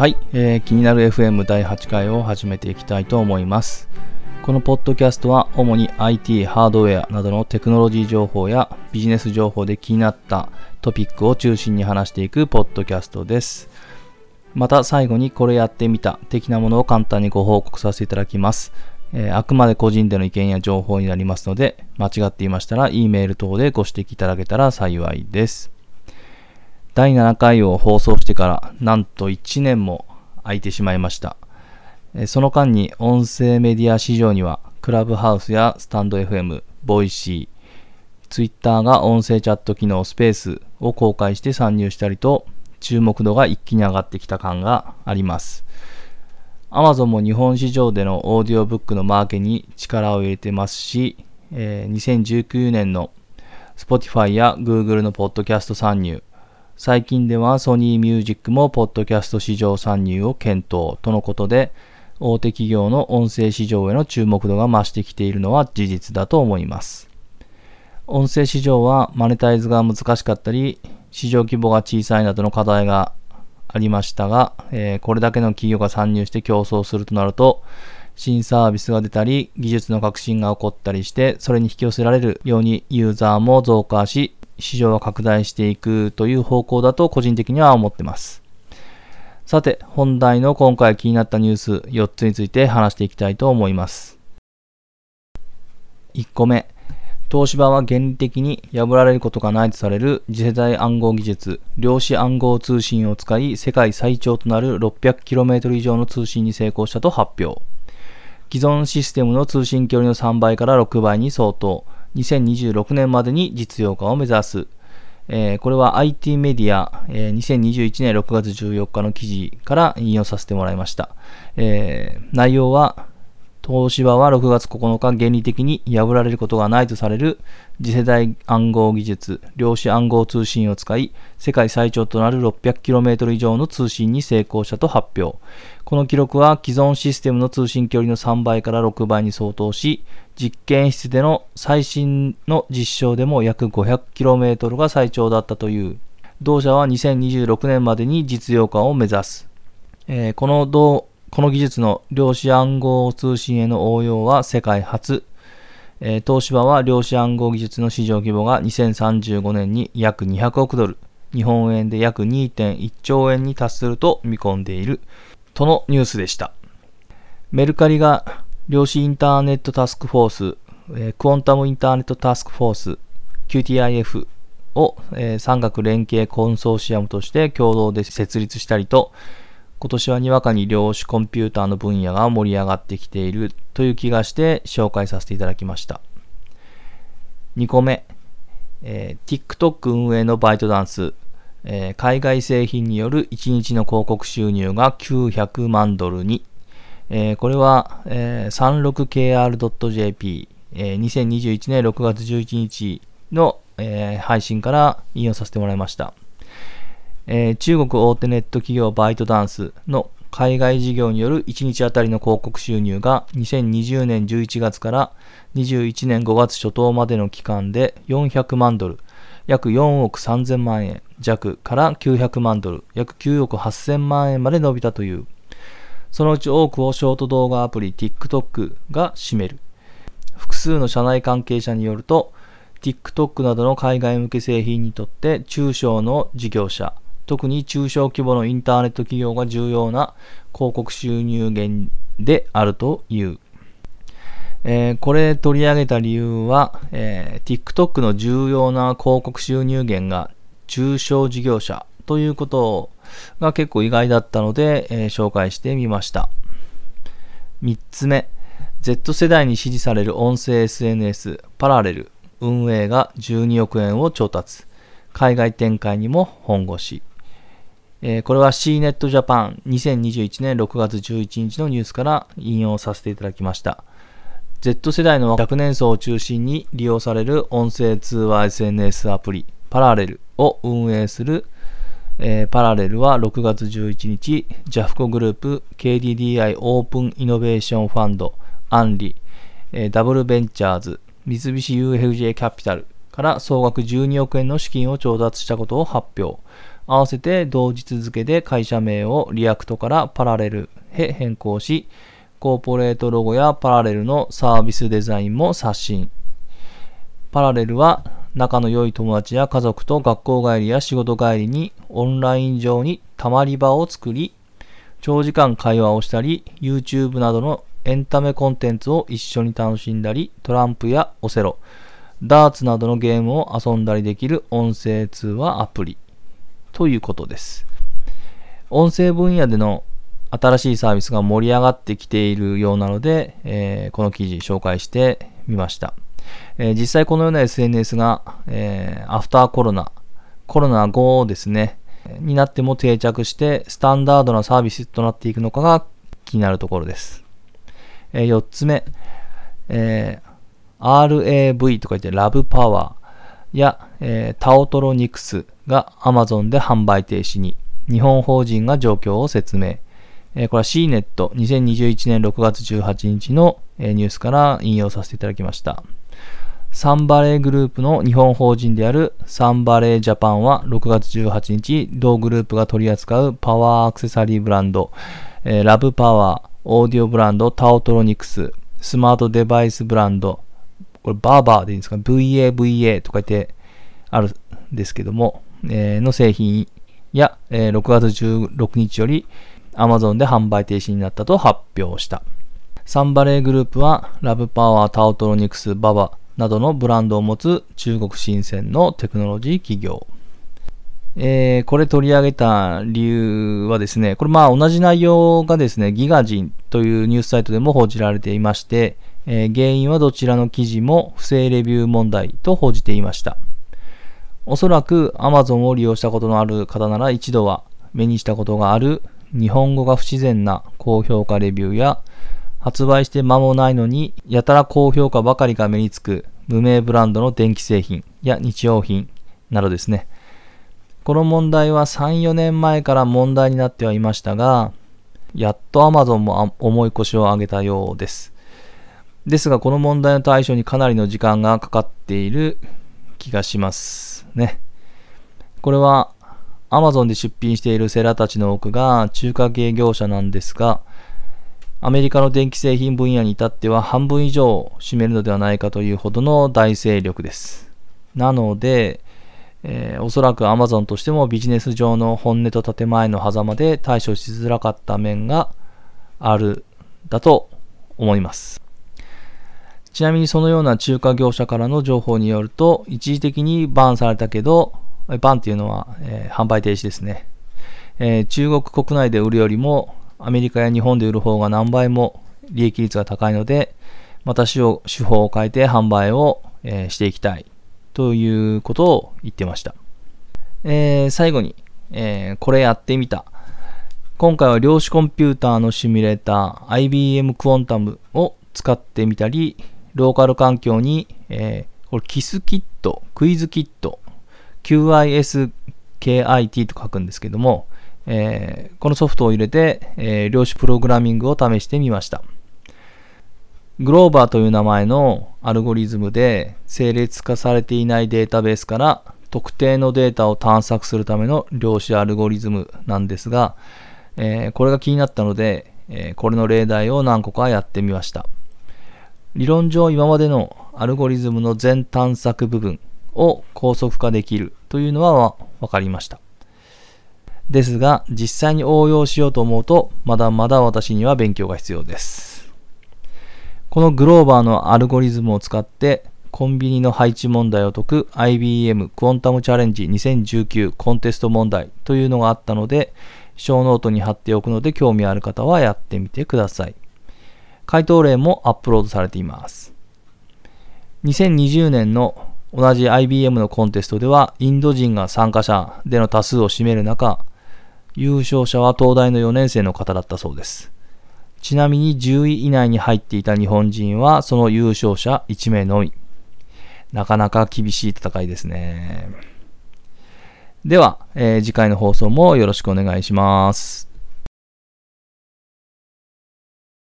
はい、えー、気になる FM 第8回を始めていきたいと思います。このポッドキャストは主に IT、ハードウェアなどのテクノロジー情報やビジネス情報で気になったトピックを中心に話していくポッドキャストです。また最後にこれやってみた的なものを簡単にご報告させていただきます。えー、あくまで個人での意見や情報になりますので、間違っていましたら E メール等でご指摘いただけたら幸いです。第7回を放送してからなんと1年も空いてしまいました。その間に音声メディア市場にはクラブハウスやスタンド FM、ボイシー、ツイッターが音声チャット機能スペースを公開して参入したりと注目度が一気に上がってきた感があります。Amazon も日本市場でのオーディオブックのマーケに力を入れてますし、え、2019年の Spotify や Google のポッドキャスト参入、最近ではソニーミュージックもポッドキャスト市場参入を検討とのことで、大手企業の音声市場への注目度が増してきているのは事実だと思います。音声市場はマネタイズが難しかったり、市場規模が小さいなどの課題がありましたが、えー、これだけの企業が参入して競争するとなると、新サービスが出たり、技術の革新が起こったりして、それに引き寄せられるようにユーザーも増加し、市場は拡大していくという方向だと個人的には思ってます。さて、本題の今回気になったニュース4つについて話していきたいと思います。1個目、東芝は原理的に破られることがないとされる次世代暗号技術、量子暗号通信を使い世界最長となる 600km 以上の通信に成功したと発表。既存システムの通信距離の3倍から6倍に相当。2026年までに実用化を目指す。えー、これは IT メディア、えー、2021年6月14日の記事から引用させてもらいました。えー、内容は、東芝は6月9日原理的に破られることがないとされる次世代暗号技術、量子暗号通信を使い、世界最長となる 600km 以上の通信に成功したと発表。この記録は既存システムの通信距離の3倍から6倍に相当し、実験室での最新の実証でも約 500km が最長だったという。同社は2026年までに実用化を目指す。えー、この同この技術の量子暗号通信への応用は世界初。えー、東芝は量子暗号技術の市場規模が2035年に約200億ドル、日本円で約2.1兆円に達すると見込んでいる、とのニュースでした。メルカリが量子インターネットタスクフォース、えー、クォンタムインターネットタスクフォース、QTIF を、えー、産学連携コンソーシアムとして共同で設立したりと、今年はにわかに量子コンピューターの分野が盛り上がってきているという気がして紹介させていただきました。2個目、えー、TikTok 運営のバイトダンス、えー、海外製品による1日の広告収入が900万ドルに、えー、これは、えー、36kr.jp、えー、2021年6月11日の、えー、配信から引用させてもらいました。えー、中国大手ネット企業バイトダンスの海外事業による1日あたりの広告収入が2020年11月から21年5月初頭までの期間で400万ドル、約4億3000万円弱から900万ドル、約9億8000万円まで伸びたという。そのうち多くをショート動画アプリ TikTok が占める。複数の社内関係者によると、TikTok などの海外向け製品にとって中小の事業者、特に中小規模のインターネット企業が重要な広告収入源であるという。えー、これ取り上げた理由は、えー、TikTok の重要な広告収入源が中小事業者ということが結構意外だったので、えー、紹介してみました。3つ目、Z 世代に支持される音声 SNS パラレル運営が12億円を調達。海外展開にも本腰。えー、これは CNET Japan 2021年6月11日のニュースから引用させていただきました。Z 世代の若年層を中心に利用される音声通話 SNS アプリパラレルを運営する、えー、パラレルは6月11日、ジャフコグループ KDDI オープンイノベーションファンドアンリ、えー、ダブリューベンチャーズ、三菱 UFJ キャピタルから総額12億円の資金を調達したことを発表。合わせて同日付で会社名をリアクトからパラレルへ変更し、コーポレートロゴやパラレルのサービスデザインも刷新。パラレルは仲の良い友達や家族と学校帰りや仕事帰りにオンライン上にたまり場を作り、長時間会話をしたり、YouTube などのエンタメコンテンツを一緒に楽しんだり、トランプやオセロ、ダーツなどのゲームを遊んだりできる音声通話アプリということです。音声分野での新しいサービスが盛り上がってきているようなので、えー、この記事紹介してみました。えー、実際このような SNS が、えー、アフターコロナ、コロナ後ですね、になっても定着してスタンダードなサービスとなっていくのかが気になるところです。えー、4つ目、えー、RAV とか言ってラブパワーや、えー、タオトロニクスが Amazon で販売停止に日本法人が状況を説明。えー、これは CNET2021 年6月18日の、えー、ニュースから引用させていただきました。サンバレーグループの日本法人であるサンバレージャパンは6月18日、同グループが取り扱うパワーアクセサリーブランド、えー、ラブパワー、オーディオブランド、タオトロニクス、スマートデバイスブランド、これバーバーでいいんですか ?VAVA とか言ってあるんですけども、えー、の製品や、えー、6月16日より Amazon で販売停止になったと発表した。サンバレーグループはラブパワー、タオトロニクス、ババなどのブランドを持つ中国新鮮のテクノロジー企業。えー、これ取り上げた理由はですね、これまあ同じ内容がですね、ギガジンというニュースサイトでも報じられていまして、えー、原因はどちらの記事も不正レビュー問題と報じていました。おそらく Amazon を利用したことのある方なら一度は目にしたことがある日本語が不自然な高評価レビューや発売して間もないのにやたら高評価ばかりが目につく無名ブランドの電気製品や日用品などですね。この問題は3、4年前から問題になってはいましたが、やっと Amazon も重い腰を上げたようです。ですが、この問題の対処にかなりの時間がかかっている気がしますね。これは Amazon で出品しているセラたちの多くが中華系業者なんですが、アメリカの電気製品分野に至っては半分以上を占めるのではないかというほどの大勢力です。なので、えー、おそらく Amazon としてもビジネス上の本音と建前の狭間で対処しづらかった面があるだと思います。ちなみにそのような中華業者からの情報によると、一時的にバンされたけど、バンっていうのは、えー、販売停止ですね、えー、中国国内で売るよりもアメリカや日本で売る方が何倍も利益率が高いので、また手法を変えて販売を、えー、していきたいということを言ってました。えー、最後に、えー、これやってみた。今回は量子コンピューターのシミュレーター IBM クォンタムを使ってみたり、ローカル環境に、えー、これキスキット、クイズキット、QISKIT と書くんですけども、えー、このソフトを入れて、えー、量子プログラミングを試してみました。グローバーという名前のアルゴリズムで整列化されていないデータベースから特定のデータを探索するための量子アルゴリズムなんですが、えー、これが気になったので、えー、これの例題を何個かやってみました。理論上今までのアルゴリズムの全探索部分を高速化できるというのは分かりました。ですが、実際に応用しようと思うと、まだまだ私には勉強が必要です。このグローバーのアルゴリズムを使ってコンビニの配置問題を解く IBM Quantum Challenge 2019コンテスト問題というのがあったので、ショーノートに貼っておくので興味ある方はやってみてください。回答例もアップロードされています。2020年の同じ IBM のコンテストではインド人が参加者での多数を占める中、優勝者は東大の4年生の方だったそうです。ちなみに10位以内に入っていた日本人はその優勝者1名のみ。なかなか厳しい戦いですね。では、えー、次回の放送もよろしくお願いします。